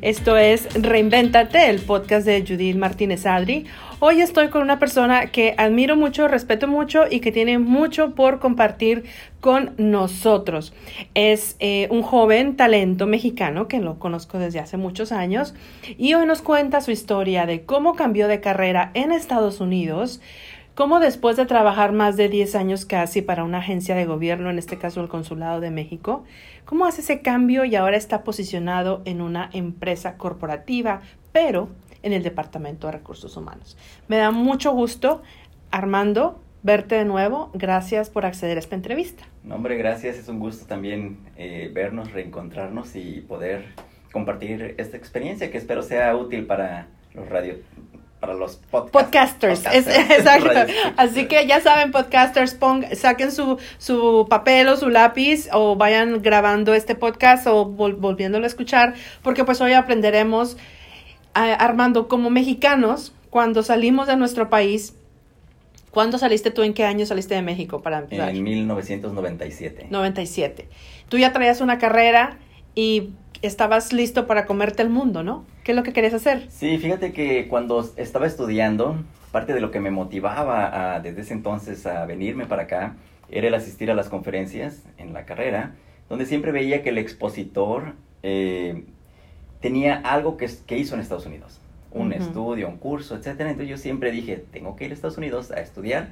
Esto es Reinvéntate, el podcast de Judith Martínez Adri. Hoy estoy con una persona que admiro mucho, respeto mucho y que tiene mucho por compartir con nosotros. Es eh, un joven talento mexicano que lo conozco desde hace muchos años y hoy nos cuenta su historia de cómo cambió de carrera en Estados Unidos, cómo después de trabajar más de 10 años casi para una agencia de gobierno, en este caso el Consulado de México, cómo hace ese cambio y ahora está posicionado en una empresa corporativa, pero en el Departamento de Recursos Humanos. Me da mucho gusto, Armando, verte de nuevo. Gracias por acceder a esta entrevista. No, hombre, gracias. Es un gusto también eh, vernos, reencontrarnos y poder compartir esta experiencia que espero sea útil para los radio para los podcasters. exacto. Así que ya saben, podcasters, pong, saquen su, su papel o su lápiz o vayan grabando este podcast o volviéndolo a escuchar, porque pues hoy aprenderemos Armando, como mexicanos, cuando salimos de nuestro país, ¿cuándo saliste tú? ¿En qué año saliste de México para empezar? En 1997. 97. Tú ya traías una carrera y estabas listo para comerte el mundo, ¿no? ¿Qué es lo que querías hacer? Sí, fíjate que cuando estaba estudiando, parte de lo que me motivaba desde ese entonces a venirme para acá era el asistir a las conferencias en la carrera, donde siempre veía que el expositor eh, tenía algo que, que hizo en Estados Unidos, un estudio, un curso, etcétera. Entonces yo siempre dije, tengo que ir a Estados Unidos a estudiar,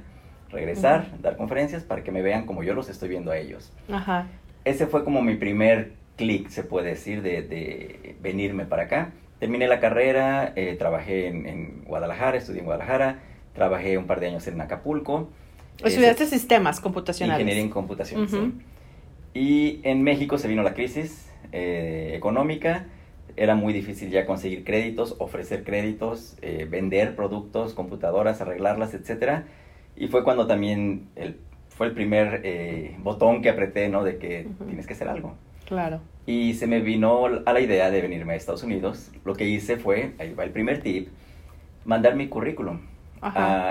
regresar, dar conferencias para que me vean como yo los estoy viendo a ellos. Ajá. Ese fue como mi primer clic, se puede decir, de, de, venirme para acá. Terminé la carrera, eh, trabajé en, Guadalajara, estudié en Guadalajara, trabajé un par de años en Acapulco. Estudiaste sistemas computacionales. Ingeniería en computación, sí. Y en México se vino la crisis eh, económica era muy difícil ya conseguir créditos, ofrecer créditos, eh, vender productos, computadoras, arreglarlas, etc. Y fue cuando también el, fue el primer eh, botón que apreté, ¿no? De que tienes que hacer algo. Claro. Y se me vino a la idea de venirme a Estados Unidos. Lo que hice fue, ahí va el primer tip, mandar mi currículum.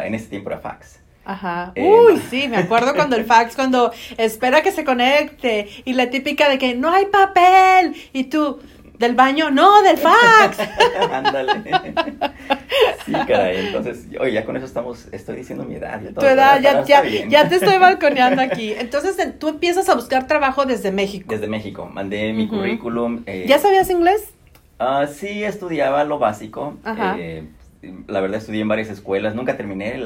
en ese tiempo era fax. Ajá. Eh, Uy, sí, me acuerdo cuando el fax, cuando espera que se conecte y la típica de que no hay papel y tú, del baño, no, del fax. Ándale. sí, caray. Entonces, oye, ya con eso estamos, estoy diciendo mi edad. tu edad, ya, ya, ya, te estoy balconeando aquí. Entonces, tú empiezas a buscar trabajo desde México. Desde México. Mandé mi currículum. Eh, ¿Ya sabías inglés? Uh, sí, estudiaba lo básico. Ajá. Eh, la verdad, estudié en varias escuelas. Nunca terminé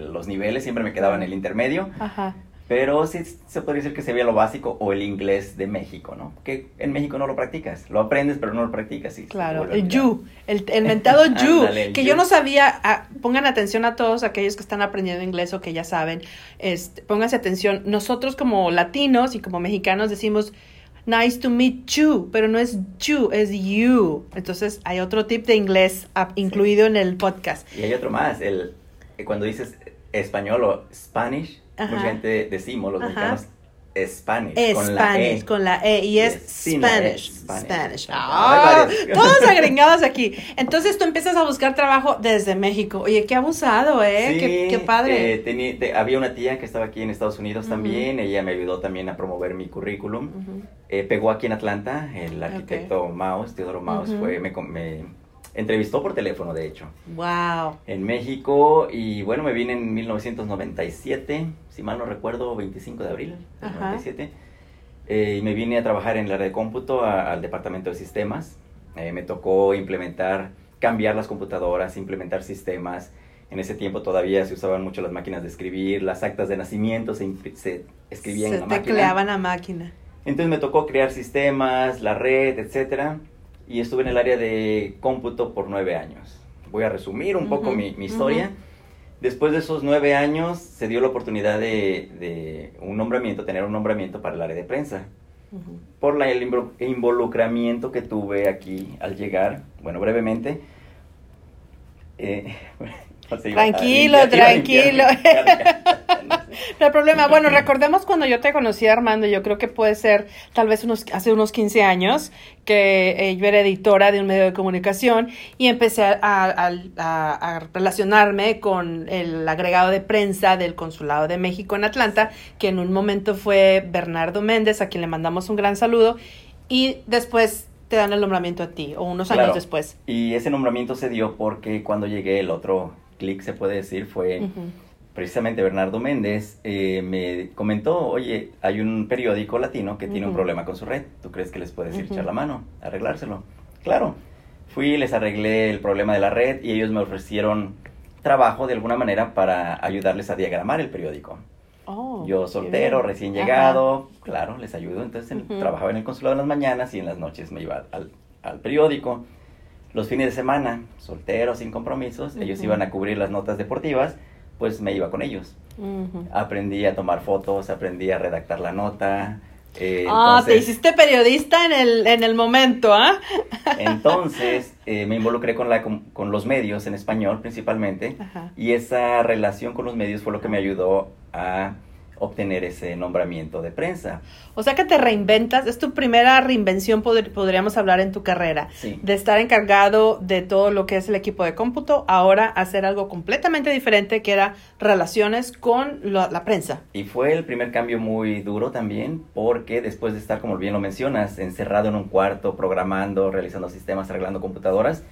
los niveles, siempre me quedaba en el intermedio. Ajá. Pero sí se podría decir que se ve lo básico o el inglés de México, ¿no? Que en México no lo practicas, lo aprendes pero no lo practicas. Sí, claro, el you, el, el mentado you, que yo no sabía, ah, pongan atención a todos aquellos que están aprendiendo inglés o que ya saben, este, pónganse atención, nosotros como latinos y como mexicanos decimos nice to meet you, pero no es you, es you. Entonces hay otro tip de inglés incluido en el podcast. Y hay otro más, el, cuando dices español o Spanish, Mucha gente decimos, los mexicanos, Spanish, con la E. con la E, y es Spanish. Spanish. Ah, todos agregados aquí. Entonces tú empiezas a buscar trabajo desde México. Oye, qué abusado, ¿eh? qué, qué, padre. Eh, había una tía que estaba aquí en Estados Unidos también. Ella me ayudó también a promover mi currículum. eh, pegó aquí en Atlanta. El arquitecto Maus, Teodoro Maus, fue, me, me entrevistó por teléfono, de hecho. Wow. En México y bueno, me vine en 1997, si mal no recuerdo, 25 de abril de 97. Eh, y me vine a trabajar en la red de cómputo al departamento de sistemas. Eh, me tocó implementar, cambiar las computadoras, implementar sistemas. En ese tiempo todavía se usaban mucho las máquinas de escribir, las actas de nacimiento se, se escribían en la máquina. Se tecleaban a máquina. Entonces me tocó crear sistemas, la red, etcétera y estuve en el área de cómputo por nueve años. Voy a resumir un poco mi, historia. Después de esos nueve años se dio la oportunidad de, un nombramiento, tener un nombramiento para el área de prensa. Por la, el involucramiento que tuve aquí al llegar, bueno, brevemente. Eh, tranquilo, tranquilo. no hay problema. Bueno, recordemos cuando yo te conocí, Armando, yo creo que puede ser tal vez unos, hace unos 15 años, que eh, yo era editora de un medio de comunicación y empecé a, a, relacionarme con el agregado de prensa del Consulado de México en Atlanta, que en un momento fue Bernardo Méndez, a quien le mandamos un gran saludo, y después te dan el nombramiento a ti, o unos años después. Y ese nombramiento se dio porque cuando llegué el otro clic, se puede decir, fue precisamente Bernardo Méndez, eh, me comentó, oye, hay un periódico latino que tiene un problema con su red, ¿tú crees que les puedes ir echar la mano, arreglárselo? Claro, fui, les arreglé el problema de la red y ellos me ofrecieron trabajo de alguna manera para ayudarles a diagramar el periódico. Oh, Yo soltero, recién llegado, claro, les ayudo. Entonces trabajaba en el consulado en las mañanas y en las noches me iba al, al periódico. Los fines de semana, soltero, sin compromisos, ellos iban a cubrir las notas deportivas pues me iba con ellos. Aprendí a tomar fotos, aprendí a redactar la nota. Eh, ah, te hiciste periodista en el, en el momento, ¿ah? entonces eh, me involucré con, la, con, los medios en español principalmente y esa relación con los medios fue lo que me ayudó a obtener ese nombramiento de prensa. O sea que te reinventas, es tu primera reinvención, podríamos hablar en tu carrera, de estar encargado de todo lo que es el equipo de cómputo, ahora hacer algo completamente diferente que era relaciones con la, prensa. Y fue el primer cambio muy duro también, porque después de estar, como bien lo mencionas, encerrado en un cuarto, programando, realizando sistemas, arreglando computadoras,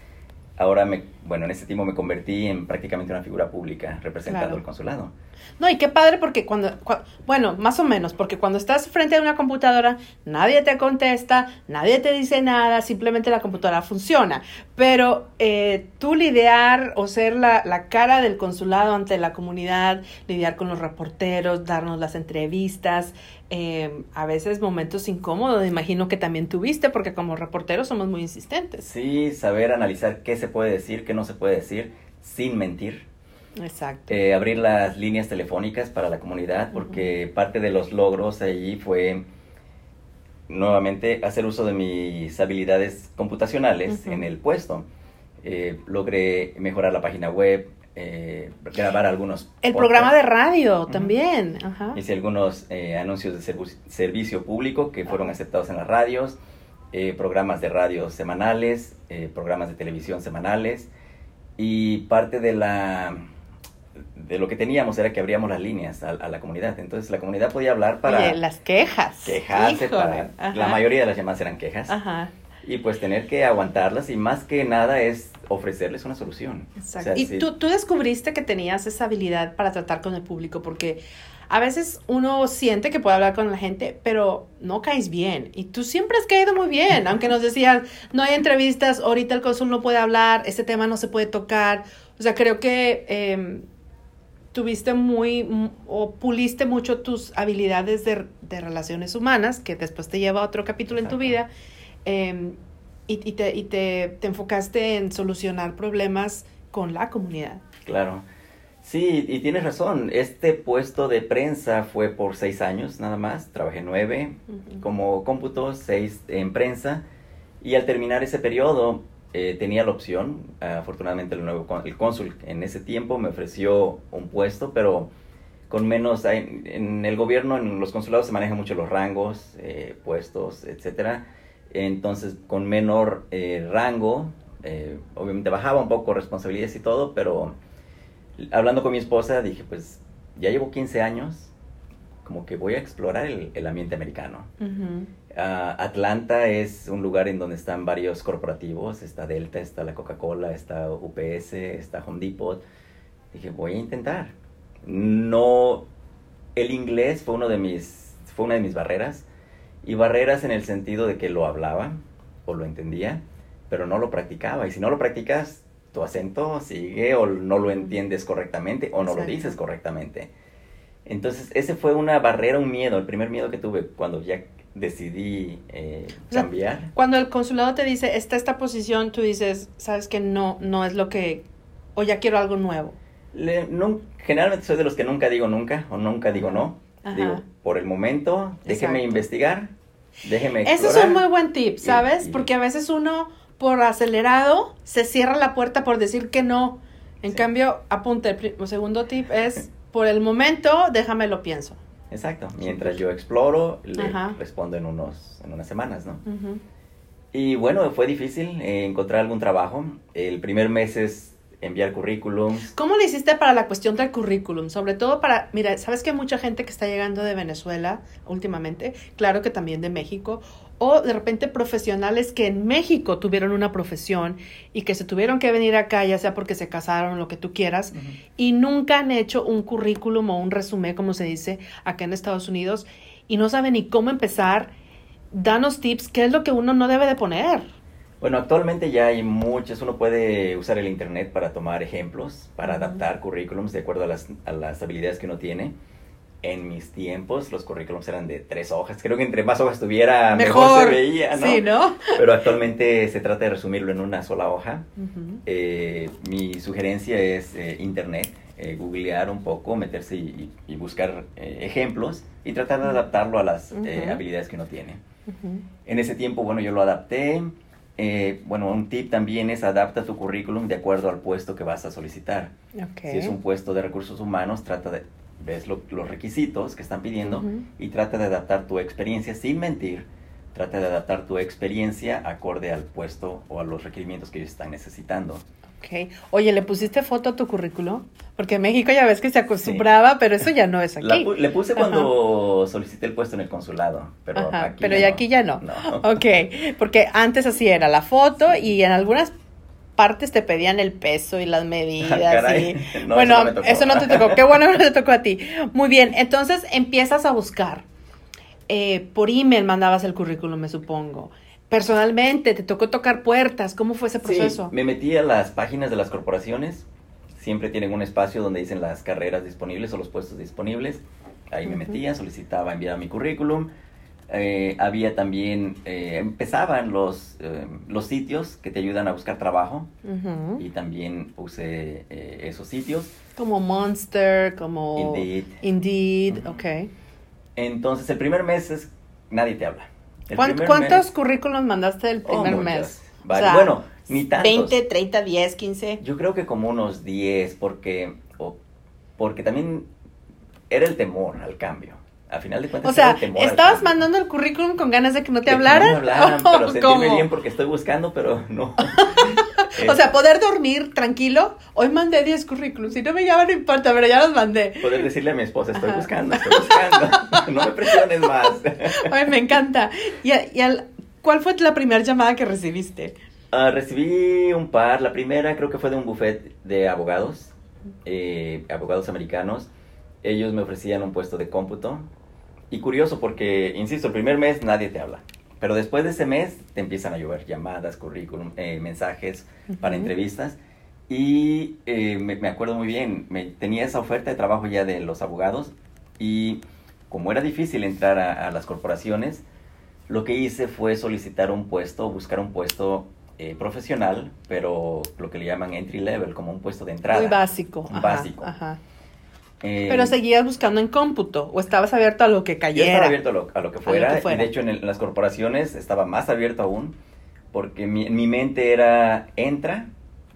ahora me, bueno, en ese tiempo me convertí en prácticamente una figura pública representando el consulado. No, y qué padre porque cuando, bueno, más o menos, porque cuando estás frente a una computadora, nadie te contesta, nadie te dice nada, simplemente la computadora funciona. Pero eh, tú lidiar o ser la, la cara del consulado ante la comunidad, lidiar con los reporteros, darnos las entrevistas, eh, a veces momentos incómodos, imagino que también tuviste, porque como reporteros somos muy insistentes. Sí, saber analizar qué se puede decir, qué no se puede decir, sin mentir. Exacto. Eh, abrir las líneas telefónicas para la comunidad, porque parte de los logros allí fue nuevamente hacer uso de mis habilidades computacionales en el puesto. Eh, logré mejorar la página web, eh, grabar algunos. El programa de radio también. Hice algunos eh, anuncios de servicio público que fueron aceptados en las radios, eh, programas de radio semanales, programas de televisión semanales y parte de la de lo que teníamos era que abríamos las líneas a, la comunidad. Entonces la comunidad podía hablar para... las quejas. Quejarse. Para, la mayoría de las llamadas eran quejas. Ajá y pues tener que aguantarlas y más que nada es ofrecerles una solución. Exacto. y tú, tú descubriste que tenías esa habilidad para tratar con el público porque a veces uno siente que puede hablar con la gente, pero no caes bien. Y tú siempre has caído muy bien, aunque nos decían, no hay entrevistas, ahorita el cónsul no puede hablar, este tema no se puede tocar. O sea, creo que em, tuviste muy, o puliste mucho tus habilidades de, de, relaciones humanas, que después te lleva a otro capítulo en tu vida. Em, y, y, te, y te, te, enfocaste en solucionar problemas con la comunidad. Claro. Sí, y tienes razón. Este puesto de prensa fue por seis años nada más. Trabajé nueve como cómputo, seis en prensa. Y al terminar ese periodo eh, tenía la opción. afortunadamente el nuevo el cónsul en ese tiempo me ofreció un puesto, pero con menos... En, el gobierno, en los consulados se manejan mucho los rangos, eh, puestos, etcétera entonces con menor eh, rango, eh, obviamente bajaba un poco responsabilidades y todo, pero hablando con mi esposa dije, pues ya llevo 15 años, como que voy a explorar el, ambiente americano. Ah, Atlanta es un lugar en donde están varios corporativos, está Delta, está la Coca-Cola, está UPS, está Home Depot. Dije, voy a intentar. No, el inglés fue, uno de mis, fue una de mis barreras y barreras en el sentido de que lo hablaba o lo entendía, pero no lo practicaba. Y si no lo practicas, tu acento sigue o no lo entiendes correctamente o no lo dices correctamente. Entonces, ese fue una barrera, un miedo, el primer miedo que tuve cuando ya decidí eh, cambiar. cuando el consulado te dice, está esta posición, tú dices, sabes que no, no es lo que, o ya quiero algo nuevo. no, generalmente soy de los que nunca digo nunca o nunca digo no. Digo, por el momento, déjeme investigar, déjeme Ese es un muy buen tip, ¿sabes? Porque a veces uno, por acelerado, se cierra la puerta por decir que no. En cambio, apunte, el segundo tip es por el momento, déjame lo pienso. Exacto. Mientras yo exploro, le Ajá. respondo en, unos, en unas semanas, ¿no? Ujú. Y bueno, fue difícil eh, encontrar algún trabajo. El primer mes es enviar currículums. ¿Cómo le hiciste para la cuestión del currículum? Sobre todo para, mira, sabes que hay mucha gente que está llegando de Venezuela últimamente, claro que también de México, o de repente profesionales que en México tuvieron una profesión y que se tuvieron que venir acá, ya sea porque se casaron, lo que tú quieras, y nunca han hecho un currículum o un resumen, como se dice acá en Estados Unidos, y no saben ni cómo empezar. Danos tips, ¿qué es lo que uno no debe de poner? Bueno, actualmente ya hay muchos, uno puede usar el internet para tomar ejemplos, para adaptar currículums de acuerdo a las, a las habilidades que uno tiene. En mis tiempos los currículums eran de tres hojas, creo que entre más hojas tuviera mejor, se veía, ¿no? Sí, ¿no? Pero actualmente se trata de resumirlo en una sola hoja. Ujú. Eh, mi sugerencia es eh, internet, eh, googlear un poco, meterse y, y- buscar eh, ejemplos y tratar de adaptarlo a las eh, Ujú. habilidades que uno tiene. Ujú. En ese tiempo, bueno, yo lo adapté. Eh, bueno, un tip también es adapta tu currículum de acuerdo al puesto que vas a solicitar. Ok. Si es un puesto de recursos humanos, trata de, ves lo- los requisitos que están pidiendo Ujú. y trata de adaptar tu experiencia sin mentir. Trata de adaptar tu experiencia acorde al puesto o a los requerimientos que ellos están necesitando. Ok. Oye, ¿le pusiste foto a tu currículum? Porque en México ya ves que se acostumbraba, pero eso ya no es aquí. La le puse cuando solicité el puesto en el consulado, pero Ajá, aquí pero ya no. aquí ya no. No. Ok, porque antes así era la foto y en algunas partes te pedían el peso y las medidas. Caray. y- No, bueno, eso no me tocó. eso no te tocó. Qué bueno que no te tocó a ti. Muy bien, entonces empiezas a buscar. Eh, por email mandabas el currículum, me supongo. Personalmente, te tocó tocar puertas. ¿Cómo fue ese proceso? Sí, me metí a las páginas de las corporaciones. Siempre tienen un espacio donde dicen las carreras disponibles o los puestos disponibles. Ahí me metía, solicitaba, enviaba mi currículum. Eh, había también, eh, empezaban los, eh, los sitios que te ayudan a buscar trabajo Ujú. y también usé eh, esos sitios. Como Monster, como Indeed. Indeed, Ujú. ok. Entonces, el primer mes es, nadie te habla. El ¿Cuán- primer ¿Cuántos mes- currículums mandaste el Oh, primer muchos. mes? Varios. Bueno, ni tantos. 20, 30, 10, 15. Yo creo que como unos 10, porque, o- porque también era el temor al cambio. A final de cuentas O sea, ¿estabas mandando el currículum con ganas de que no te De que no me hablaran? hablaran, ¿O pero sentirme cómo? bien porque estoy buscando, pero no. O sea, poder dormir tranquilo. Hoy mandé 10 currículums. Si no me llaman, no importa, pero ya los mandé. poder decirle a mi esposa, estoy Ajá. buscando, estoy buscando. no me presiones más. Ay, me encanta. ¿Y, a- y al- cuál fue la primera llamada que recibiste? Ah, recibí un par. La primera creo que fue de un buffet de abogados, eh, abogados americanos. Ellos me ofrecían un puesto de cómputo. Y curioso porque, insisto, el primer mes nadie te habla. Pero después de ese mes te empiezan a llover llamadas, currículum, eh, mensajes para Ujú. entrevistas. Y eh, me, me acuerdo muy bien, me, tenía esa oferta de trabajo ya de los abogados. Y como era difícil entrar a, a las corporaciones, lo que hice fue solicitar un puesto, buscar un puesto eh, profesional, pero lo que le llaman entry level, como un puesto de entrada. Muy básico. Ajá, básico. ajá. Eh, Pero seguías buscando en cómputo o estabas abierto a lo que Yo cayera. estaba abierto a lo, a lo que fuera, que fuera. y de hecho en, el- en las corporaciones estaba más abierto aún, porque mi, mi mente era, entra,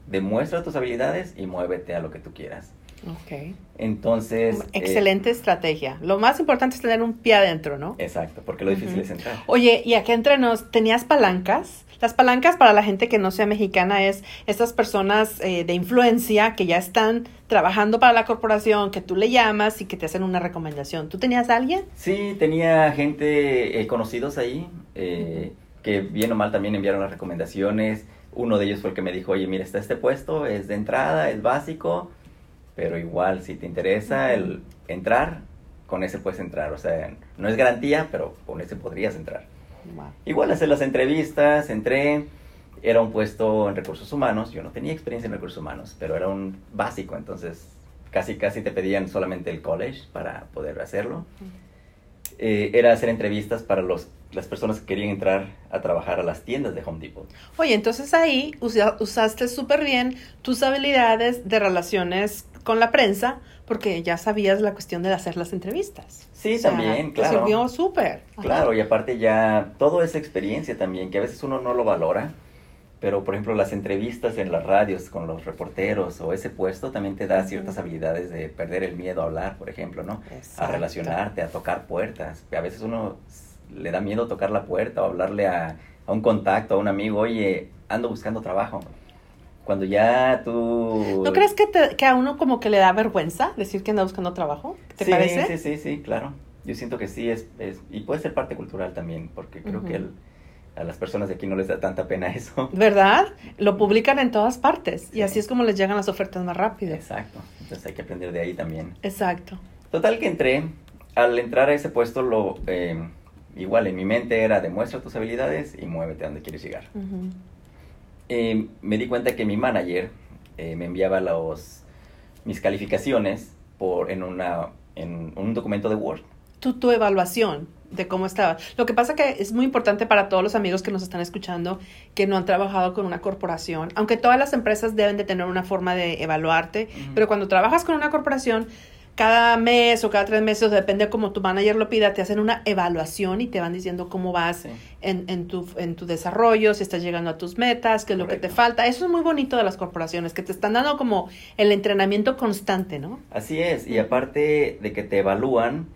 demuestra tus habilidades y muévete a lo que tú quieras. Ok. Entonces... eh, Excelente estrategia. Lo más importante es tener un pie adentro, ¿no? exacto, porque lo difícil es entrar. Oye, y acá entre nos, ¿tenías palancas? Las palancas para la gente que no sea mexicana es estas personas eh, de influencia que ya están trabajando para la corporación, que tú le llamas y que te hacen una recomendación. ¿Tú tenías a alguien? Sí, tenía gente eh, conocidos ahí, eh, que bien o mal también enviaron las recomendaciones. Uno de ellos fue el que me dijo, oye, mira, está este puesto, es de entrada, es básico, pero igual si te interesa el entrar, con ese puedes entrar. O sea, no es garantía, pero con ese podrías entrar. Igual hacer las entrevistas, entré, era un puesto en recursos humanos, yo no tenía experiencia en recursos humanos, pero era un básico, entonces casi casi te pedían solamente el college para poder hacerlo. Eh, era hacer entrevistas para los, las personas que querían entrar a trabajar a las tiendas de Home Depot. Oye, entonces ahí usa- usaste súper bien tus habilidades de relaciones con la prensa porque ya sabías la cuestión de hacer las entrevistas. Sí, O sea, también, Te claro. sirvió súper. Claro, y aparte ya todo esa experiencia también, que a veces uno no lo valora, pero por ejemplo las entrevistas en las radios con los reporteros o ese puesto también te da ciertas habilidades de perder el miedo a hablar, por ejemplo, ¿no? A relacionarte, a tocar puertas. A veces uno le da miedo tocar la puerta o hablarle a, a un contacto, a un amigo, oye, ando buscando trabajo. Cuando ya tú... ¿No crees que, que a uno como que le da vergüenza decir que anda buscando trabajo? ¿Te sí, parece? Sí, sí, sí, claro. Yo siento que sí, es, es y puede ser parte cultural también, porque creo que el a las personas de aquí no les da tanta pena eso. ¿Verdad? Lo publican en todas partes y así es como les llegan las ofertas más rápido. Exacto. Entonces hay que aprender de ahí también. Exacto. Total que entré. Al entrar a ese puesto, lo eh, igual en mi mente era demuestra tus habilidades y muévete a donde quieres llegar. Eh, me di cuenta que mi manager eh, me enviaba los, mis calificaciones por, en, una, en un documento de Word. Tu, tu evaluación de cómo estaba. Lo que pasa que es muy importante para todos los amigos que nos están escuchando que no han trabajado con una corporación, aunque todas las empresas deben de tener una forma de evaluarte, pero cuando trabajas con una corporación, cada mes o cada tres meses, depende de cómo tu manager lo pida, te hacen una evaluación y te van diciendo cómo vas en, en, tu, en tu desarrollo, si estás llegando a tus metas, qué es lo que te falta. Eso es muy bonito de las corporaciones, que te están dando como el entrenamiento constante, ¿no? Así es, y aparte de que te evalúan,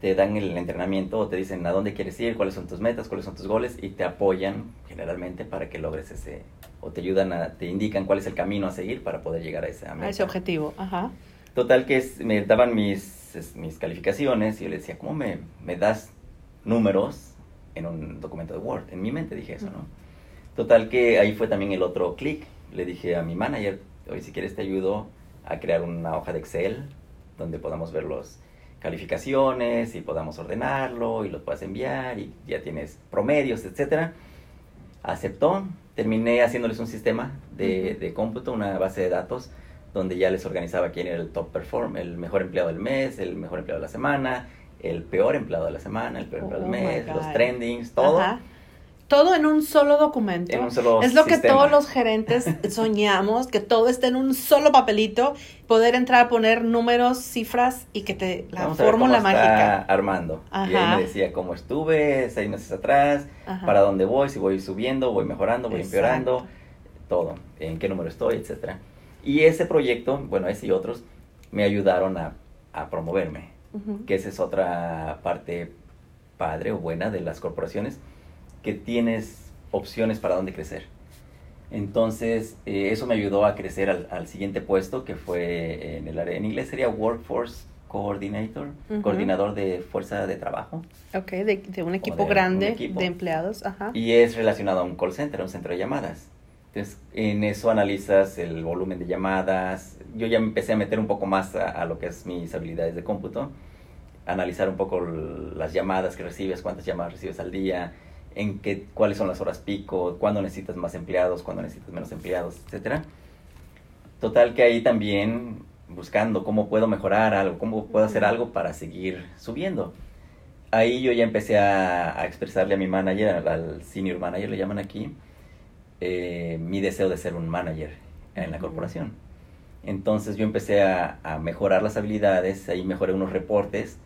te dan el entrenamiento o te dicen a dónde quieres ir, cuáles son tus metas, cuáles son tus goles y te apoyan generalmente para que logres ese o te ayudan a te indican cuál es el camino a seguir para poder llegar a ese A ese objetivo, ajá. Total que me daban mis mis calificaciones y yo le decía, "¿Cómo me, me das números en un documento de Word?" En mi mente dije eso, ¿no? Total que ahí fue también el otro clic. Le dije a mi manager, "Oye, si quieres te ayudo a crear una hoja de Excel donde podamos ver los calificaciones y podamos ordenarlo y lo puedas enviar y ya tienes promedios, etcétera. Aceptó, terminé haciéndoles un sistema de, de, cómputo, una base de datos, donde ya les organizaba quién era el top perform, el mejor empleado del mes, el mejor empleado de la semana, el peor empleado de la semana, el peor empleado del oh mes, los trendings, todo todo en un solo documento. es lo que todos los gerentes soñamos, que todo esté en un solo papelito, poder entrar a poner números, cifras y que te la fórmula mágica. Armando. Y ahí me decía cómo estuve seis meses atrás, para dónde voy, si voy subiendo, voy mejorando, voy empeorando, todo, en qué número estoy, etcétera. Y ese proyecto, bueno, ese y otros, me ayudaron a, a promoverme, que esa es otra parte padre o buena de las corporaciones que tienes opciones para dónde crecer. Entonces, eh, eso me ayudó a crecer al, siguiente puesto, que fue en el área, en inglés sería Workforce Coordinator, coordinador de fuerza de trabajo. Ok, de, un equipo grande de empleados. Ajá. Y es relacionado a un call center, a un centro de llamadas. Entonces, en eso analizas el volumen de llamadas. Yo ya me empecé a meter un poco más a, a lo que es mis habilidades de cómputo. Analizar un poco las llamadas que recibes, cuántas llamadas recibes al día, en qué, cuáles son las horas pico, cuándo necesitas más empleados, cuándo necesitas menos empleados, etcétera. Total que ahí también buscando cómo puedo mejorar algo, cómo puedo hacer algo para seguir subiendo. Ahí yo ya empecé a, expresarle a mi manager, al senior manager le llaman aquí, eh, mi deseo de ser un manager en la corporación. Entonces yo empecé a, a mejorar las habilidades, ahí mejoré unos reportes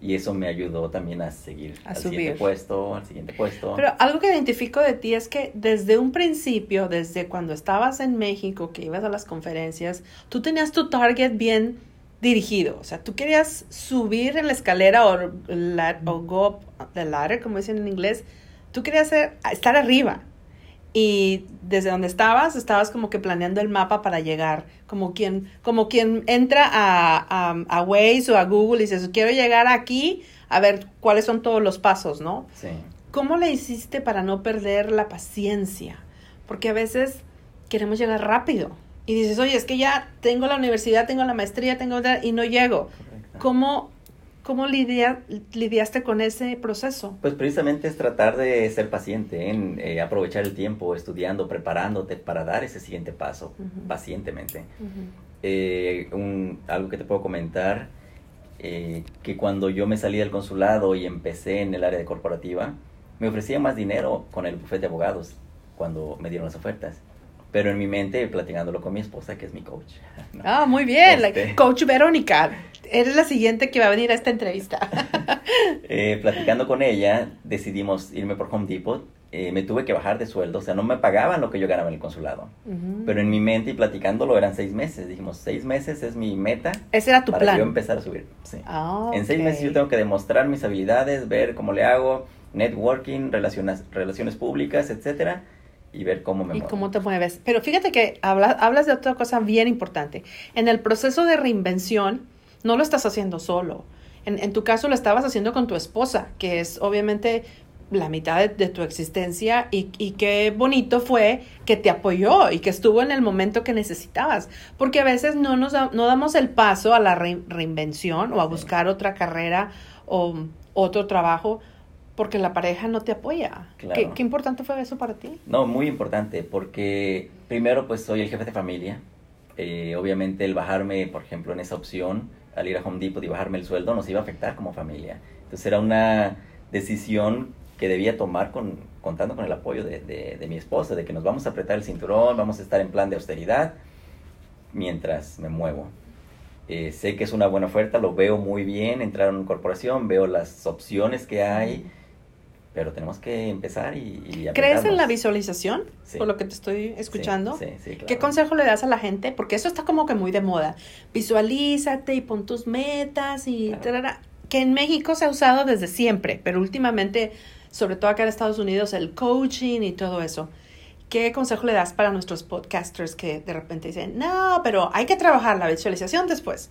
y eso me ayudó también a seguir al siguiente puesto, al siguiente puesto. Pero algo que identifico de ti es que desde un principio, desde cuando estabas en México, que ibas a las conferencias, tú tenías tu target bien dirigido. O sea, tú querías subir en la escalera o, o go up the ladder, como dicen en inglés. Tú querías estar arriba y desde donde estabas, estabas como que planeando el mapa para llegar, como quien, como quien entra a, a, a Waze o a Google y dice, quiero llegar aquí a ver cuáles son todos los pasos, ¿no? Sí. ¿Cómo le hiciste para no perder la paciencia? Porque a veces queremos llegar rápido y dices, oye, es que ya tengo la universidad, tengo la maestría, tengo y no llego. ¿Cómo ¿Cómo lidia, lidiaste con ese proceso? Pues precisamente es tratar de ser paciente, en eh, aprovechar el tiempo estudiando, preparándote para dar ese siguiente paso, pacientemente. Eh, un, algo que te puedo comentar, eh, que cuando yo me salí del consulado y empecé en el área de corporativa, me ofrecían más dinero con el bufete de abogados cuando me dieron las ofertas pero en mi mente platicándolo con mi esposa, que es mi coach. Ah, muy bien, este coach Verónica. Eres la siguiente que va a venir a esta entrevista. eh, platicando con ella, decidimos irme por Home Depot eh, me tuve que bajar de sueldo, o sea, no me pagaban lo que yo ganaba en el consulado. Pero en mi mente y platicándolo eran seis meses. Dijimos, seis meses es mi meta. Ese era tu para plan. yo empezar a subir. Sí. Ah, En seis meses yo tengo que demostrar mis habilidades, ver cómo le hago, networking, relaciones, relaciones públicas, etcétera, y ver cómo me y muevo. cómo te mueves. Pero fíjate que habla- hablas de otra cosa bien importante. En el proceso de reinvención, no lo estás haciendo solo. En, en tu caso lo estabas haciendo con tu esposa, que es obviamente la mitad de, de tu existencia y, y qué bonito fue que te apoyó y que estuvo en el momento que necesitabas. Porque a veces no, nos da- no damos el paso a la re- reinvención o a buscar otra carrera o otro trabajo porque la pareja no te apoya. Claro. ¿Qué, qué importante fue eso para ti? No, muy importante, porque primero pues soy el jefe de familia. Eh, obviamente el bajarme, por ejemplo, en esa opción, al ir a Home Depot y bajarme el sueldo, nos iba a afectar como familia. Entonces era una decisión que debía tomar con, contando con el apoyo de, de- de mi esposa, de que nos vamos a apretar el cinturón, vamos a estar en plan de austeridad mientras me muevo. Eh, sé que es una buena oferta, lo veo muy bien, entrar en una corporación, veo las opciones que hay, pero tenemos que empezar y, y ¿Crees en la visualización? Sí. Por lo que te estoy escuchando. Sí, sí, sí, claro. ¿Qué consejo le das a la gente? Porque eso está como que muy de moda. Visualízate y pon tus metas y Claro. tarara. que en México se ha usado desde siempre, pero últimamente, sobre todo acá en Estados Unidos, el coaching y todo eso. ¿Qué consejo le das para nuestros podcasters que de repente dicen, no, pero hay que trabajar la visualización después?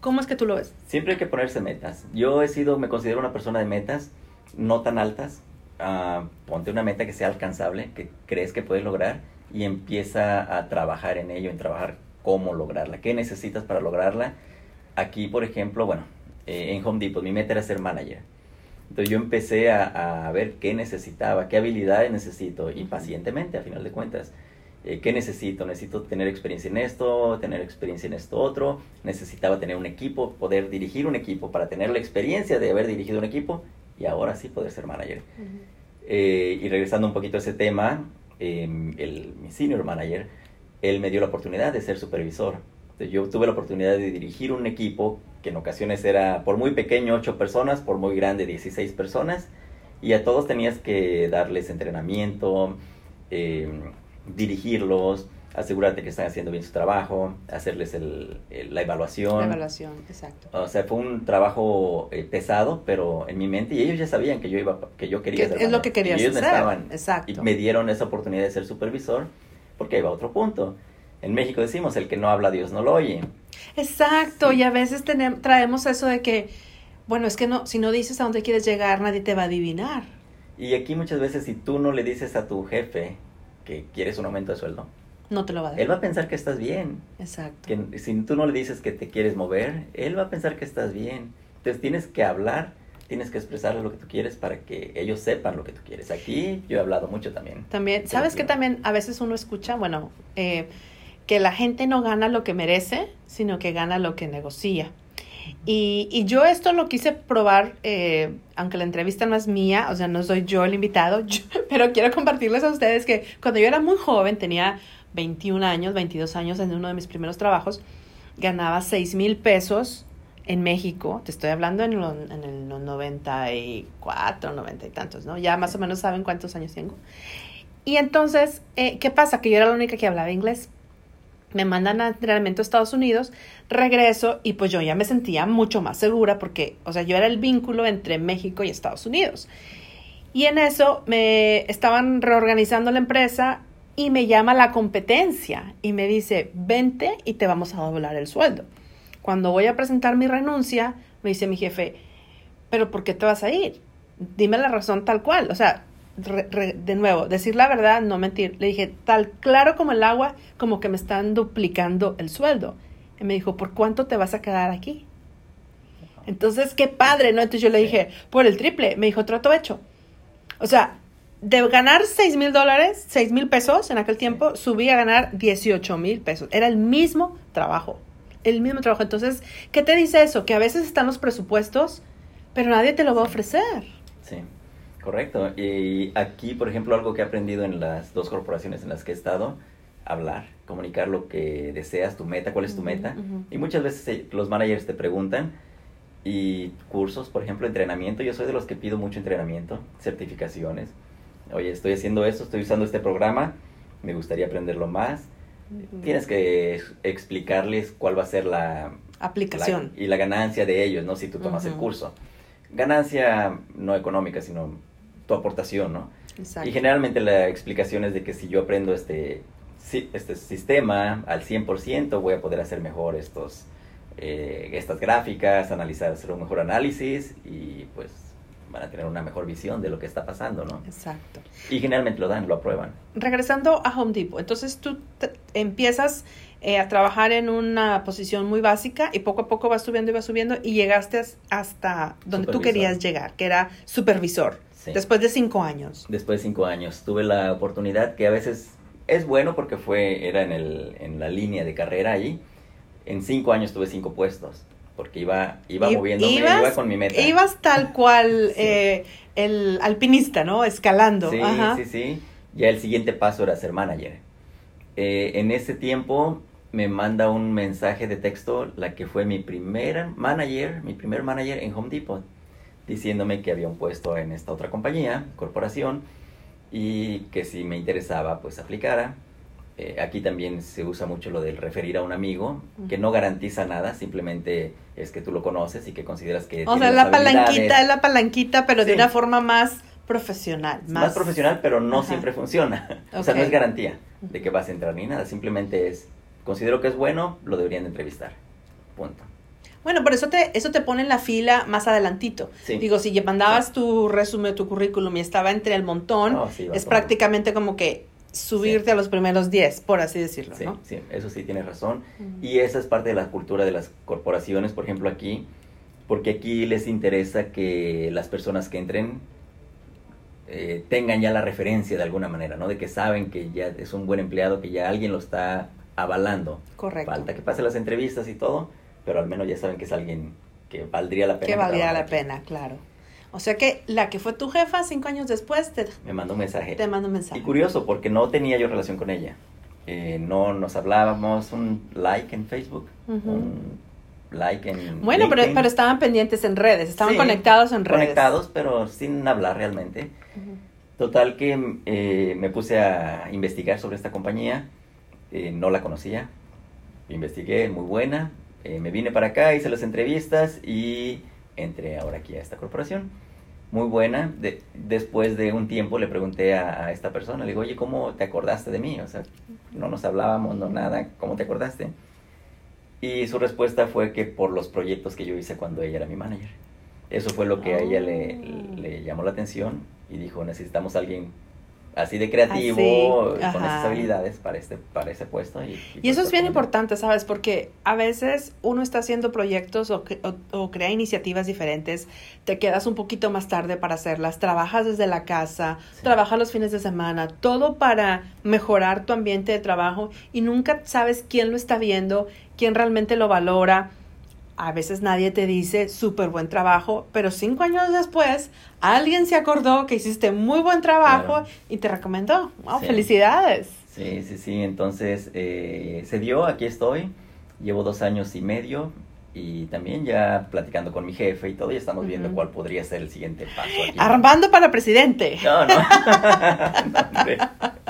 ¿Cómo es que tú lo ves? Siempre hay que ponerse metas. Yo he sido, me considero una persona de metas, no tan altas. Ah, ponte una meta que sea alcanzable, que crees que puedes lograr y empieza a trabajar en ello, en trabajar cómo lograrla, qué necesitas para lograrla. Aquí, por ejemplo, bueno, eh, en Home Depot mi meta era ser manager. Entonces yo empecé a, a ver qué necesitaba, qué habilidades necesito y pacientemente, a final de cuentas, eh, qué necesito. Necesito tener experiencia en esto, tener experiencia en esto otro. Necesitaba tener un equipo, poder dirigir un equipo para tener la experiencia de haber dirigido un equipo y ahora sí poder ser manager. Eh, y regresando un poquito a ese tema, eh, el, mi senior manager, él me dio la oportunidad de ser supervisor. Entonces, yo tuve la oportunidad de dirigir un equipo que en ocasiones era por muy pequeño 8 personas, por muy grande 16 personas, y a todos tenías que darles entrenamiento, eh, dirigirlos, asegurarte que están haciendo bien su trabajo, hacerles el- el- la evaluación. La evaluación, exacto. O sea, fue un trabajo eh, pesado, pero en mi mente, y ellos ya sabían que yo iba, que yo quería Que ser es lo que querías y ellos me estaban- exacto. Y me dieron esa oportunidad de ser supervisor, porque ahí va otro punto. En México decimos, el que no habla, Dios no lo oye. Exacto, Sí. y a veces tenem- traemos eso de que, bueno, es que no, si no dices a dónde quieres llegar, nadie te va a adivinar. Y aquí muchas veces, si tú no le dices a tu jefe que quieres un aumento de sueldo, No te lo va a dar. él va a pensar que estás bien. Exacto. Que si tú no le dices que te quieres mover, él va a pensar que estás bien. Entonces tienes que hablar, tienes que expresarle lo que tú quieres para que ellos sepan lo que tú quieres. Aquí yo he hablado mucho también. También, ¿sabes que también a veces uno escucha, bueno, eh, que la gente no gana lo que merece, sino que gana lo que negocia. Y, y yo esto lo quise probar, eh, aunque la entrevista no es mía, o sea, no soy yo el invitado, yo- pero quiero compartirles a ustedes que cuando yo era muy joven, tenía 21 años, 22 años en uno de mis primeros trabajos, ganaba 6 mil pesos en México, te estoy hablando en, lo- en el 94, 90 y tantos, ¿no? Ya más o menos saben cuántos años tengo. Y entonces, eh, ¿qué pasa? Que yo era la única que hablaba inglés. Me mandan a a Estados Unidos, regreso y pues yo ya me sentía mucho más segura porque, o sea, yo era el vínculo entre México y Estados Unidos. Y en eso me estaban reorganizando la empresa y me llama la competencia y me dice, vente y te vamos a doblar el sueldo. Cuando voy a presentar mi renuncia, me dice mi jefe, pero ¿por qué te vas a ir? Dime la razón tal cual. O sea, re- re- de nuevo, decir la verdad, no mentir. Le dije, tal claro como el agua, como que me están duplicando el sueldo. Y me dijo, ¿por cuánto te vas a quedar aquí? Entonces, qué padre, ¿no? Entonces yo le dije, por el triple. Me dijo, trato hecho. O sea, de ganar 6 mil dólares, 6 mil pesos en aquel tiempo, subí a ganar 18 mil pesos. Era el mismo trabajo. El mismo trabajo. Entonces, ¿qué te dice eso? Que a veces están los presupuestos, pero nadie te lo va a ofrecer. Sí, correcto. Y aquí, por ejemplo, algo que he aprendido en las dos corporaciones en las que he estado, hablar, comunicar lo que deseas, tu meta, cuál es tu meta. Y muchas veces eh, los managers te preguntan, y cursos, por ejemplo, entrenamiento, yo soy de los que pido mucho entrenamiento, certificaciones. Oye, estoy haciendo esto, estoy usando este programa, me gustaría aprenderlo más. Tienes que explicarles cuál va a ser la aplicación y la ganancia de ellos, ¿no? Si tú tomas el curso. Ganancia no económica, sino tu aportación, ¿no? Exacto. Y generalmente la explicación es de que si yo aprendo este, este sistema al 100%, voy a poder hacer mejor estos, eh, estas gráficas, analizar, hacer un mejor análisis y pues van a tener una mejor visión de lo que está pasando, ¿no? Exacto. Y generalmente lo dan, lo aprueban. Regresando a Home Depot, entonces tú empiezas eh, a trabajar en una posición muy básica y poco a poco vas subiendo y vas subiendo y llegaste hasta donde tú querías llegar, que era supervisor. Después de cinco años. Después de cinco años. Tuve la oportunidad que a veces es bueno porque fue, era en, el, en la línea de carrera ahí. En cinco años tuve cinco puestos porque iba, iba moviéndome, iba con mi meta. Ibas tal cual eh, el alpinista, ¿no? Escalando. Sí, sí, sí. Ya el siguiente paso era ser manager. Eh, en ese tiempo me manda un mensaje de texto la que fue mi primer manager, mi primer manager en Home Depot, diciéndome que había un puesto en esta otra compañía, corporación, y que si me interesaba, pues aplicara. Eh, aquí también se usa mucho lo del referir a un amigo, que no garantiza nada, simplemente es que tú lo conoces y que consideras que... O sea, la palanquita es la palanquita, pero de una forma más profesional. Más, profesional, pero no siempre funciona. O sea, no es garantía de que vas a entrar ni nada, simplemente es, considero que es bueno, lo deberían de entrevistar. Punto. Bueno, por eso te, eso te pone en la fila más adelantito. Digo, si mandabas tu resumen, tu currículum y estaba entre el montón, es prácticamente como que subirte a los primeros 10, por así decirlo, sí, Sí, eso sí tienes razón. Y esa es parte de la cultura de las corporaciones, por ejemplo, aquí, porque aquí les interesa que las personas que entren eh, tengan ya la referencia de alguna manera, ¿no? De que saben que ya es un buen empleado, que ya alguien lo está avalando. Correcto. Falta que pase las entrevistas y todo, pero al menos ya saben que es alguien que valdría la pena. Que valdría la pena, claro. O sea que la que fue tu jefa cinco años después te... Me mandó un mensaje. Te mandó un mensaje. Y curioso, porque no tenía yo relación con ella. Eh, no nos hablábamos, un like en Facebook, un like en Bueno, pero, pero, estaban pendientes en redes, estaban conectados en redes. Conectados, pero sin hablar realmente. Total que eh, me puse a investigar sobre esta compañía, eh, no la conocía, investigué, muy buena, me vine para acá, hice las entrevistas y entré ahora aquí a esta corporación. Muy buena. De, después de un tiempo le pregunté a, esta persona, le digo, oye, ¿cómo te acordaste de mí? O sea, no nos hablábamos, no nada, ¿cómo te acordaste? Y su respuesta fue que por los proyectos que yo hice cuando ella era mi manager. Eso fue lo que a ella le, ah. le llamó la atención y dijo, necesitamos a alguien así de creativo, con esas habilidades para, este, para ese puesto. Y, y, eso es bien importante, ¿sabes? Porque a veces uno está haciendo proyectos o, o, crea iniciativas diferentes, te quedas un poquito más tarde para hacerlas, trabajas desde la casa, trabajas los fines de semana, todo para mejorar tu ambiente de trabajo y nunca sabes quién lo está viendo, quién realmente lo valora a veces nadie te dice súper buen trabajo, pero cinco años después alguien se acordó que hiciste muy buen trabajo y te recomendó. ¡Wow! ¡Felicidades! Sí, sí, sí. Entonces eh, se dio, aquí estoy. Llevo dos años y medio y también ya platicando con mi jefe y todo, y estamos viendo cuál podría ser el siguiente paso. Armando para presidente. No, no.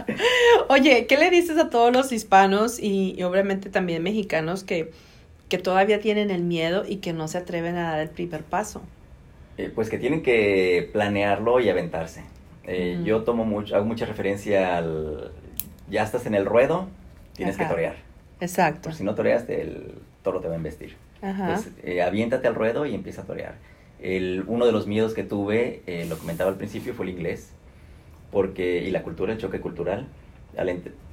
Oye, ¿qué le dices a todos los hispanos y obviamente también mexicanos que que todavía tienen el miedo y que no se atreven a dar el primer paso? Eh, pues que tienen que planearlo y aventarse. Eh, yo tomo mucho, hago mucha referencia al, ya estás en el ruedo, tienes que torear. Exacto. si no toreas, el toro te va a embestir. Entonces, eh, aviéntate al ruedo y empieza a torear. El, uno de los miedos que tuve, lo comentaba al principio, fue el inglés. Porque, y la cultura, el choque cultural.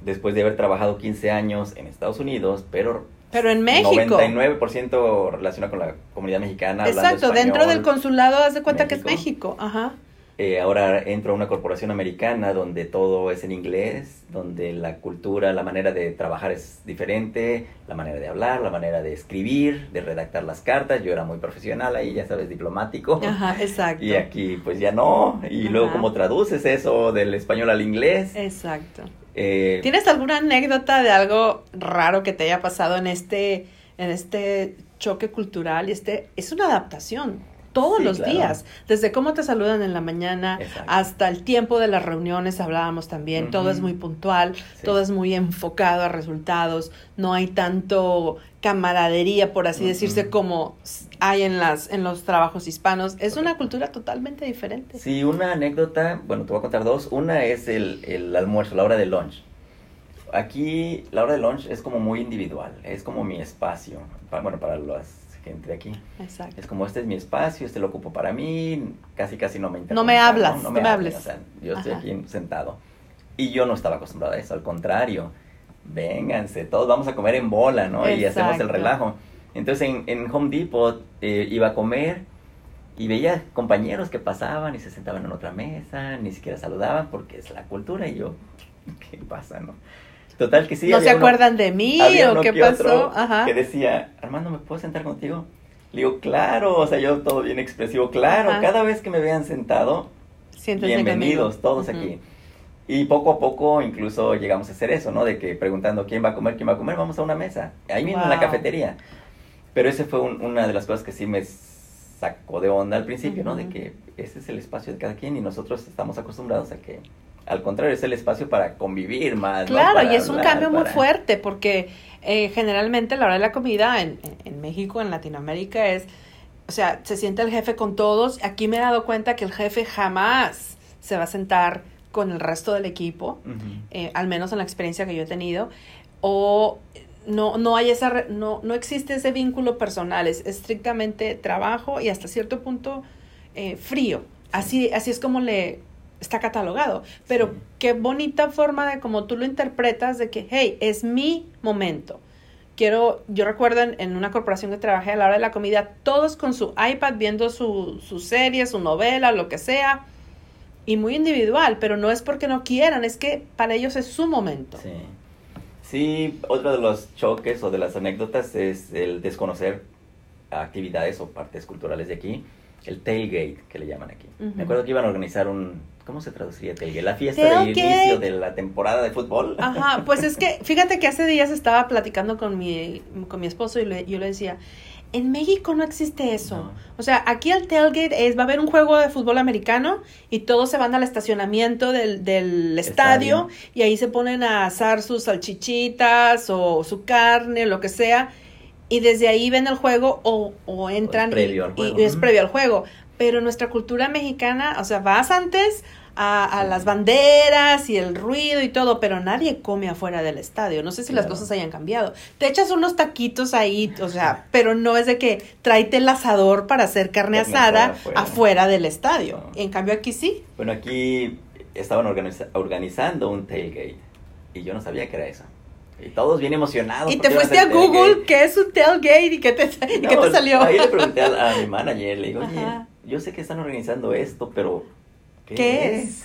después de haber trabajado 15 años en Estados Unidos, pero pero en México. 99% relacionado con la comunidad mexicana. Exacto, dentro del consulado haz de cuenta que es México. Ajá. Eh, ahora entro a una corporación americana donde todo es en inglés, donde la cultura, la manera de trabajar es diferente, la manera de hablar, la manera de escribir, de redactar las cartas. Yo era muy profesional ahí, ya sabes, diplomático. Ajá, exacto. Y aquí pues ya no. Y luego cómo traduces eso del español al inglés. Exacto. Eh, ¿Tienes alguna anécdota de algo raro que te haya pasado en este, en este choque cultural? Y este, es una adaptación todos Sí, los claro. días, desde cómo te saludan en la mañana Exacto. hasta el tiempo de las reuniones, hablábamos también, todo es muy puntual, Sí. todo es muy enfocado a resultados, no hay tanto camaradería, por así Ujú. decirse, como hay en, las, en los trabajos hispanos. Es una cultura totalmente diferente. Sí, una anécdota, bueno, te voy a contar dos. Una es el, el almuerzo, la hora de lunch. Aquí la hora de lunch es como muy individual, es como mi espacio, pa- bueno, para la gente de aquí. Exacto. Es como este es mi espacio, este lo ocupo para mí, casi casi no me interrumpan. No me hablas, no, no me me hablen, hables. O sea, yo estoy Ajá. aquí sentado. Y yo no estaba acostumbrada a eso, al contrario. Vénganse, todos vamos a comer en bola, ¿no? Y hacemos el Exacto. relajo. Entonces en, en Home Depot eh, iba a comer y veía compañeros que pasaban y se sentaban en otra mesa, ni siquiera saludaban porque es la cultura y yo, ¿qué pasa, no? Total que sí. ¿No se uno- acuerdan de mí o qué pasó? otro Ajá. Que decía, Armando, ¿me puedo sentar contigo? Le digo, claro, o sea, yo todo bien expresivo, claro, Ajá. cada vez que me vean sentado, bienvenidos conmigo. todos aquí. Y poco a poco incluso llegamos a hacer eso, ¿no? De que preguntando quién va a comer, quién va a comer, vamos a una mesa, ahí mismo en la Wow. cafetería. Pero ese fue un- una de las cosas que sí me sacó de onda al principio, ¿no? De que ese es el espacio de cada quien y nosotros estamos acostumbrados a que, al contrario, es el espacio para convivir más. ¿no? Claro, Para y es un cambio muy fuerte porque eh, generalmente la hora de la comida en, en- en México, en Latinoamérica es, o sea, se siente el jefe con todos. Aquí me he dado cuenta que el jefe jamás se va a sentar con el resto del equipo, eh, al menos en la experiencia que yo he tenido, o no, no hay esa, re- no, no existe ese vínculo personal, es estrictamente trabajo y hasta cierto punto eh, frío. Así, así es como le está catalogado. Pero Sí. qué bonita forma de como tú lo interpretas de que, hey, es mi momento. Quiero, yo recuerdo en, en una corporación que trabajé a la hora de la comida, todos con su iPad viendo su, su serie, su novela, lo que sea, y muy individual, pero no es porque no quieran, es que para ellos es su momento. Sí. Sí, otro de los choques o de las anécdotas es el desconocer actividades o partes culturales de aquí. El tailgate, que le llaman aquí. Ujú. Me acuerdo que iban a organizar un... ¿Cómo se traduciría tailgate? La fiesta Tailgate. de inicio de la temporada de fútbol. Ajá, pues es que, fíjate que hace días estaba platicando con mi, con mi esposo y le- yo le decía, en México no existe eso. No. O sea, aquí el tailgate es, va a haber un juego de fútbol americano y todos se van al estacionamiento del, del estadio, Estadio. y ahí se ponen a asar sus salchichitas o su carne, lo que sea, y desde ahí ven el juego o, o entran y- previo al y, juego. y es previo al juego. Pero nuestra cultura mexicana, o sea, vas antes a, a las banderas y el ruido y todo, pero nadie come afuera del estadio. No sé si las cosas hayan cambiado. Te echas unos taquitos ahí, o sea, pero no es de que tráete el asador para hacer carne, Carne asada asada afuera. afuera. del estadio. No. En cambio aquí sí. Bueno, aquí estaban organiza- organizando un tailgate y yo no sabía que era eso. Y todos bien emocionados. Y te fuiste a Google. ¿qué es un tailgate? ¿Y qué te, y qué te salió? Ahí le pregunté a, a mi manager, le digo, oye, yo sé que están organizando esto, pero ¿qué, ¿Qué es?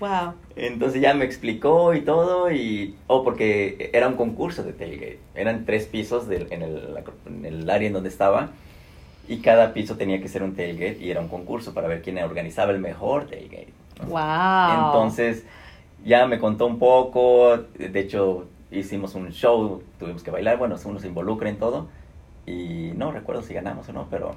Wow. Entonces ya me explicó y todo, y... Oh, porque era un concurso de tailgate. Eran tres pisos del- en, el, en el área en donde estaba, y cada piso tenía que ser un tailgate, y era un concurso para ver quién organizaba el mejor tailgate. ¿no? Wow. Entonces ya me contó un poco, de hecho hicimos un show, tuvimos que bailar, bueno, uno se involucra en todo y no recuerdo si ganamos o no, pero,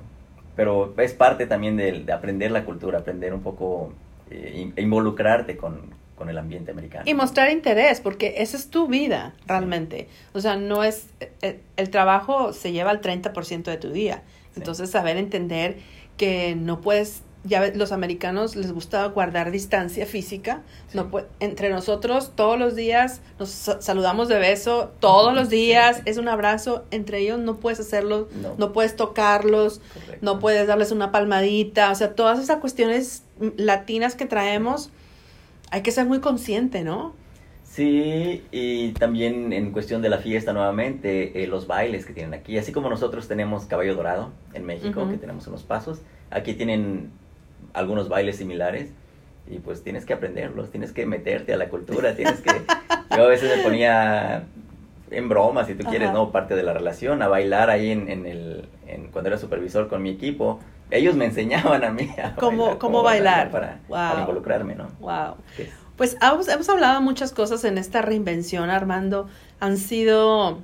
pero es parte también de, de aprender la cultura, aprender un poco, eh, in- involucrarte con, con el ambiente americano. Y mostrar interés, porque esa es tu vida, realmente. O sea, no es... El, el trabajo se lleva el 30% de tu día. Sí. Entonces, saber entender que no puedes... Ya los americanos les gusta guardar distancia física. Sí. No pue- entre nosotros todos los días nos sa- saludamos de beso, todos los Sí. días es un abrazo. Entre ellos no puedes hacerlo, No. no puedes tocarlos, Correcto. no puedes darles una palmadita, o sea, todas esas cuestiones latinas que traemos, hay que ser muy consciente, ¿no? Sí, y también en cuestión de la fiesta nuevamente, eh, los bailes que tienen aquí, así como nosotros tenemos Caballo Dorado en México, que tenemos unos pasos, aquí tienen algunos bailes similares y pues tienes que aprenderlos, tienes que meterte a la cultura, tienes que... Yo a veces me ponía en broma, si tú quieres, Ajá. ¿no? Parte de la relación, a bailar ahí en, en el... En, cuando era supervisor con mi equipo, ellos me enseñaban a mí a ¿Cómo- bailar, cómo bailar? para, para Wow. involucrarme, ¿no? Wow. Pues hemos, hemos hablado muchas cosas en esta reinvención, Armando. Han sido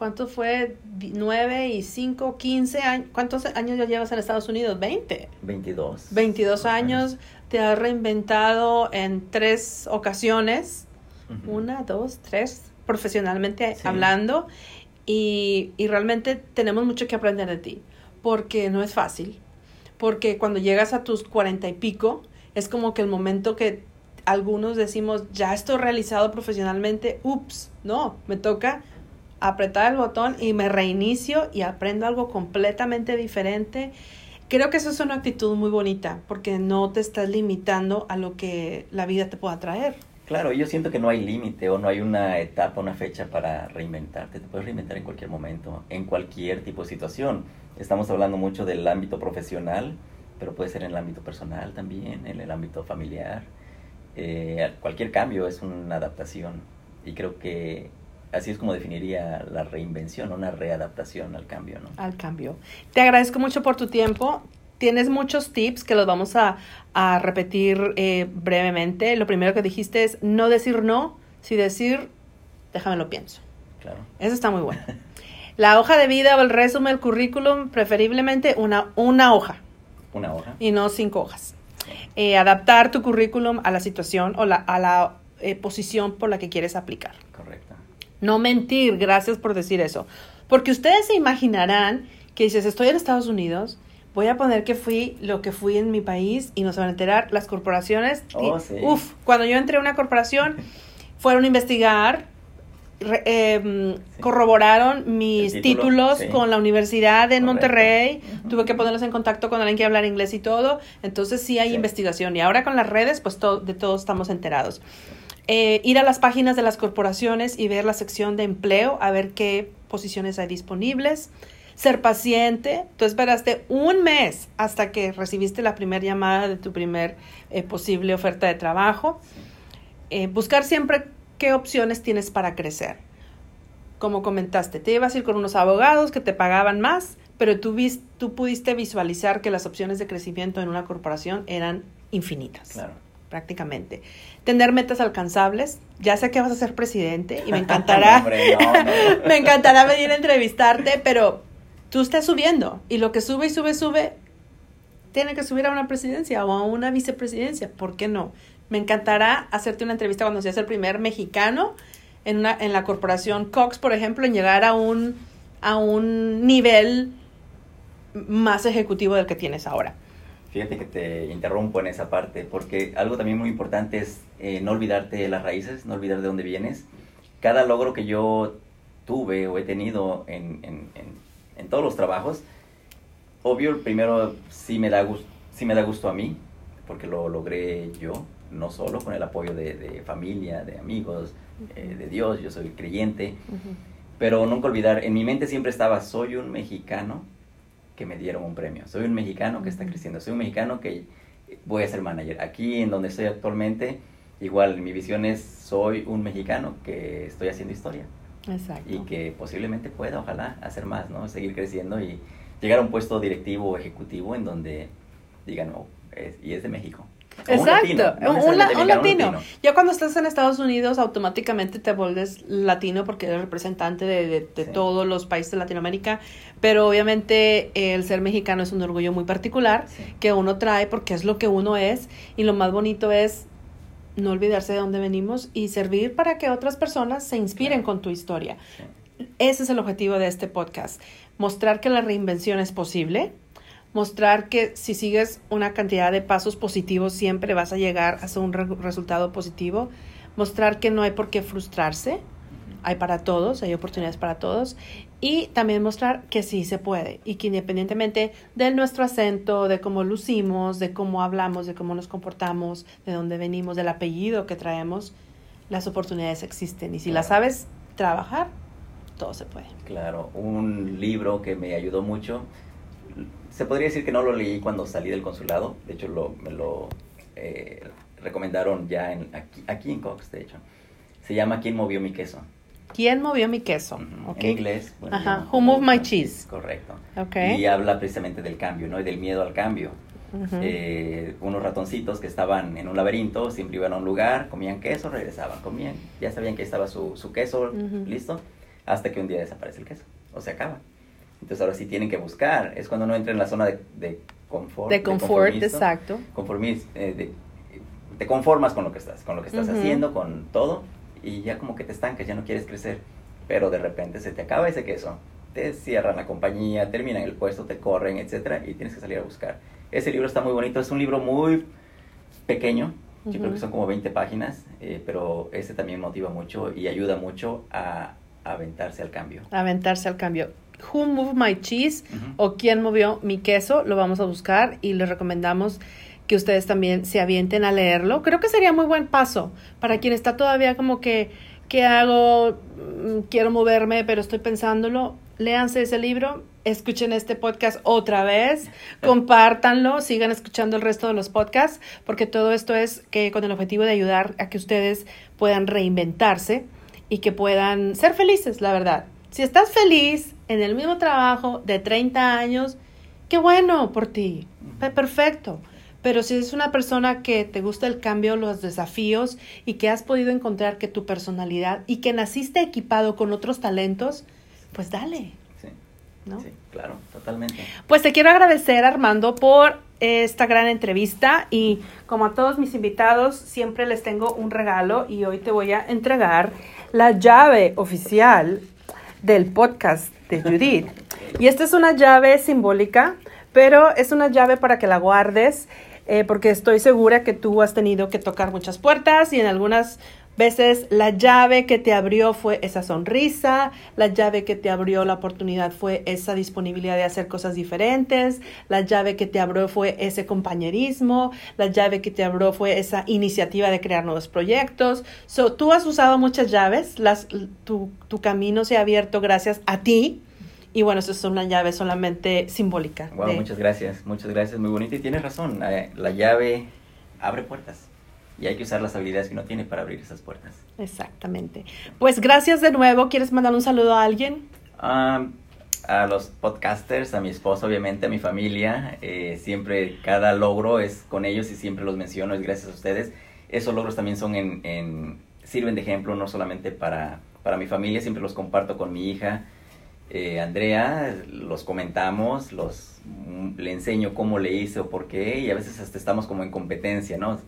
¿cuánto fue? Di- ¿Nueve y cinco, quince años? ¿Cuántos años ya llevas en Estados Unidos? ¿Veinte? 22. 22 Más o años, te has reinventado en tres ocasiones, una, dos, tres, profesionalmente Sí. hablando, y, y realmente tenemos mucho que aprender de ti, porque no es fácil, porque cuando llegas a tus cuarenta y pico, es como que el momento que algunos decimos, ya estoy realizado profesionalmente, ups, no, me toca apretar el botón y me reinicio y aprendo algo completamente diferente. Creo que eso es una actitud muy bonita porque no te estás limitando a lo que la vida te pueda traer. Claro, yo siento que no hay límite o no hay una etapa, una fecha para reinventarte. Te puedes reinventar en cualquier momento, en cualquier tipo de situación. Estamos hablando mucho del ámbito profesional, pero puede ser en el ámbito personal también, en el ámbito familiar. Eh, cualquier cambio es una adaptación y creo que así es como definiría la reinvención, una readaptación al cambio, ¿no? Al cambio. Te agradezco mucho por tu tiempo. Tienes muchos tips que los vamos a, a repetir eh, brevemente. Lo primero que dijiste es no decir no, si decir, déjame lo pienso. Claro. Eso está muy bueno. La hoja de vida o el resumen, el currículum, preferiblemente una, una hoja Una hoja. y no cinco hojas. Eh, adaptar tu currículum a la situación o la, a la eh, posición por la que quieres aplicar. Correcto. No mentir, gracias por decir eso. Porque ustedes se imaginarán que dices, estoy en Estados Unidos, voy a poner que fui lo que fui en mi país y no se van a enterar las corporaciones. Oh, sí. Uf, cuando yo entré a una corporación, fueron a investigar, re- Sí. corroboraron mis título, títulos sí. con la Universidad de Correcto. Monterrey, tuve que ponerlos en contacto con alguien que hablar inglés y todo, entonces sí hay investigación y ahora con las redes pues to- de todos estamos enterados. Eh, ir a las páginas de las corporaciones y ver la sección de empleo, a ver qué posiciones hay disponibles. Ser paciente. Tú esperaste un mes hasta que recibiste la primera llamada de tu primer eh, posible oferta de trabajo. Eh, buscar siempre qué opciones tienes para crecer. Como comentaste, te ibas a ir con unos abogados que te pagaban más, pero tú, vis- tú pudiste visualizar que las opciones de crecimiento en una corporación eran infinitas Claro. Prácticamente. Tener metas alcanzables. Ya sé que vas a ser presidente y me encantará, Hombre, no, no. me encantará venir a entrevistarte, pero tú estás subiendo y lo que sube y sube, sube, tiene que subir a una presidencia o a una vicepresidencia. ¿Por qué no? Me encantará hacerte una entrevista cuando seas el primer mexicano en, una, en la corporación Cox, por ejemplo, en llegar a un, a un nivel más ejecutivo del que tienes ahora. Fíjate que te interrumpo en esa parte, porque algo también muy importante es eh, no olvidarte de las raíces, no olvidar de dónde vienes. Cada logro que yo tuve o he tenido en, en, en- en todos los trabajos, obvio, primero sí me, da sí me da gusto a mí, porque lo logré yo, no solo con el apoyo de, de familia, de amigos, eh, de Dios, yo soy creyente, pero nunca olvidar, en mi mente siempre estaba, soy un mexicano que me dieron un premio, soy un mexicano que está creciendo, soy un mexicano que voy a ser manager. Aquí en donde estoy actualmente, igual mi visión es, soy un mexicano que estoy haciendo historia Exacto. y que posiblemente pueda, ojalá, hacer más, ¿no? Seguir creciendo y llegar a un puesto directivo o ejecutivo en donde digan, oh, es- y es de México. Un Exacto, latino, no un, la- latino. Ya cuando estás en Estados Unidos, automáticamente te vuelves latino porque eres representante de, de- de Sí. todos los países de Latinoamérica. Pero obviamente eh, el ser mexicano es un orgullo muy particular Sí. que uno trae porque es lo que uno es. Y lo más bonito es no olvidarse de dónde venimos y servir para que otras personas se inspiren Claro. con tu historia. Sí. Ese es el objetivo de este podcast. Mostrar que la reinvención es posible. Mostrar que si sigues una cantidad de pasos positivos siempre vas a llegar a un re- resultado positivo. Mostrar que no hay por qué frustrarse. Hay para todos, hay oportunidades para todos. Y también mostrar que sí se puede y que independientemente de nuestro acento, de cómo lucimos, de cómo hablamos, de cómo nos comportamos, de dónde venimos, del apellido que traemos, las oportunidades existen. Y si las sabes trabajar, todo se puede. Claro, un libro que me ayudó mucho. Se podría decir que no lo leí cuando salí del consulado. De hecho, lo, me lo eh, recomendaron ya en, aquí, aquí en Cox, de hecho. Se llama ¿Quién movió mi queso? ¿Quién movió mi queso? Ujú, Ok. En inglés. bueno, Ajá, Who moved my cheese? Correcto. Ok. Y habla precisamente del cambio, ¿no? Y del miedo al cambio. Ujú. Eh, unos ratoncitos que estaban en un laberinto, siempre iban a un lugar, comían queso, regresaban, comían, ya sabían que estaba su, su queso listo, hasta que un día desaparece el queso o se acaba. Entonces ahora sí tienen que buscar. Es cuando uno entra en la zona de, de confort. De confort, exacto. Conformis, eh, te conformas con lo que estás, con lo que estás haciendo, con todo, y ya como que te estancas, ya no quieres crecer. Pero de repente se te acaba ese queso, te cierran la compañía, terminan el puesto, te corren, etcétera, y tienes que salir a buscar. Ese libro está muy bonito, es un libro muy pequeño, yo creo que son como 20 páginas, eh, pero ese también motiva mucho y ayuda mucho a, aventarse al cambio. Aventarse al cambio. Who Moved My Cheese o quién movió mi queso, lo vamos a buscar y les recomendamos que ustedes también se avienten a leerlo. Creo que sería muy buen paso para quien está todavía como que, ¿qué hago? Mm, quiero moverme, pero estoy pensándolo. Léanse ese libro, escuchen este podcast otra vez, compártanlo, sigan escuchando el resto de los podcasts, porque todo esto es que con el objetivo de ayudar a que ustedes puedan reinventarse y que puedan ser felices, la verdad. Si estás feliz en el mismo trabajo de 30 años, qué bueno por ti, perfecto. Pero si es una persona que te gusta el cambio, los desafíos y que has podido encontrar que tu personalidad y que naciste equipado con otros talentos, pues dale. Sí. ¿no? Sí, claro, totalmente. Pues te quiero agradecer, Armando, por esta gran entrevista y como a todos mis invitados, siempre les tengo un regalo y hoy te voy a entregar la llave oficial del podcast de Judith. Y esta es una llave simbólica, pero es una llave para que la guardes eh, porque estoy segura que tú has tenido que tocar muchas puertas y en algunas veces la llave que te abrió fue esa sonrisa, la llave que te abrió la oportunidad fue esa disponibilidad de hacer cosas diferentes, la llave que te abrió fue ese compañerismo, la llave que te abrió fue esa iniciativa de crear nuevos proyectos. So, tú has usado muchas llaves, las, tu, tu camino se ha abierto gracias a ti y bueno, eso es una llave solamente simbólica. Wow, muchas gracias, muchas gracias, muy bonito. Y tienes razón, eh, la llave abre puertas y hay que usar las habilidades que uno tiene para abrir esas puertas. Exactamente. Pues gracias de nuevo. ¿Quieres mandar un saludo a alguien? a los podcasters, a mi esposo, obviamente, a mi familia. Eh, siempre cada logro es con ellos y siempre los menciono, es gracias a ustedes. Esos logros también son en, en sirven de ejemplo no solamente para, para mi familia, siempre los comparto con mi hija eh, Andrea, los comentamos, los le enseño cómo le hice o por qué, y a veces hasta estamos como en competencia, ¿no?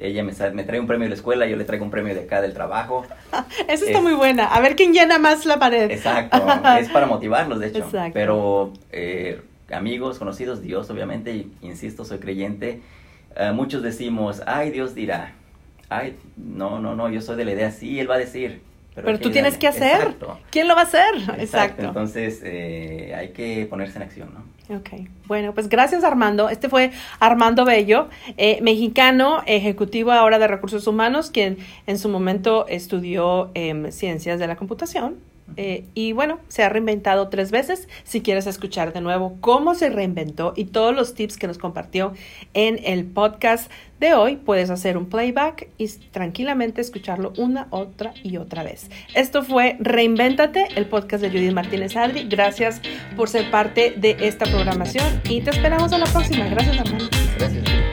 Ella me, me trae un premio de la escuela, yo le traigo un premio de acá del trabajo. Eso está muy buena. A ver quién llena más la pared. Exacto, es para motivarlos, de hecho. Exacto. Pero eh, amigos, conocidos, Dios, obviamente, insisto, soy creyente. Eh, muchos decimos, ay, Dios dirá. Ay, no, no, no, yo soy de la idea, sí, Él va a decir. Pero, tú tienes que hacer. ¿Quién lo va a hacer? Exacto. Entonces eh, hay que ponerse en acción, ¿no? Ok. Bueno, pues gracias Armando. Este fue Armando Bello, eh, mexicano, ejecutivo ahora de recursos humanos, quien en su momento estudió em, ciencias de la computación eh, y bueno, se ha reinventado tres veces. Si quieres escuchar de nuevo cómo se reinventó y todos los tips que nos compartió en el podcast de hoy, puedes hacer un playback y tranquilamente escucharlo una, otra y otra vez. Esto fue Reinvéntate, el podcast de Judith Martínez Adri. Gracias por ser parte de esta programación y te esperamos a la próxima. Gracias, Armando. Gracias.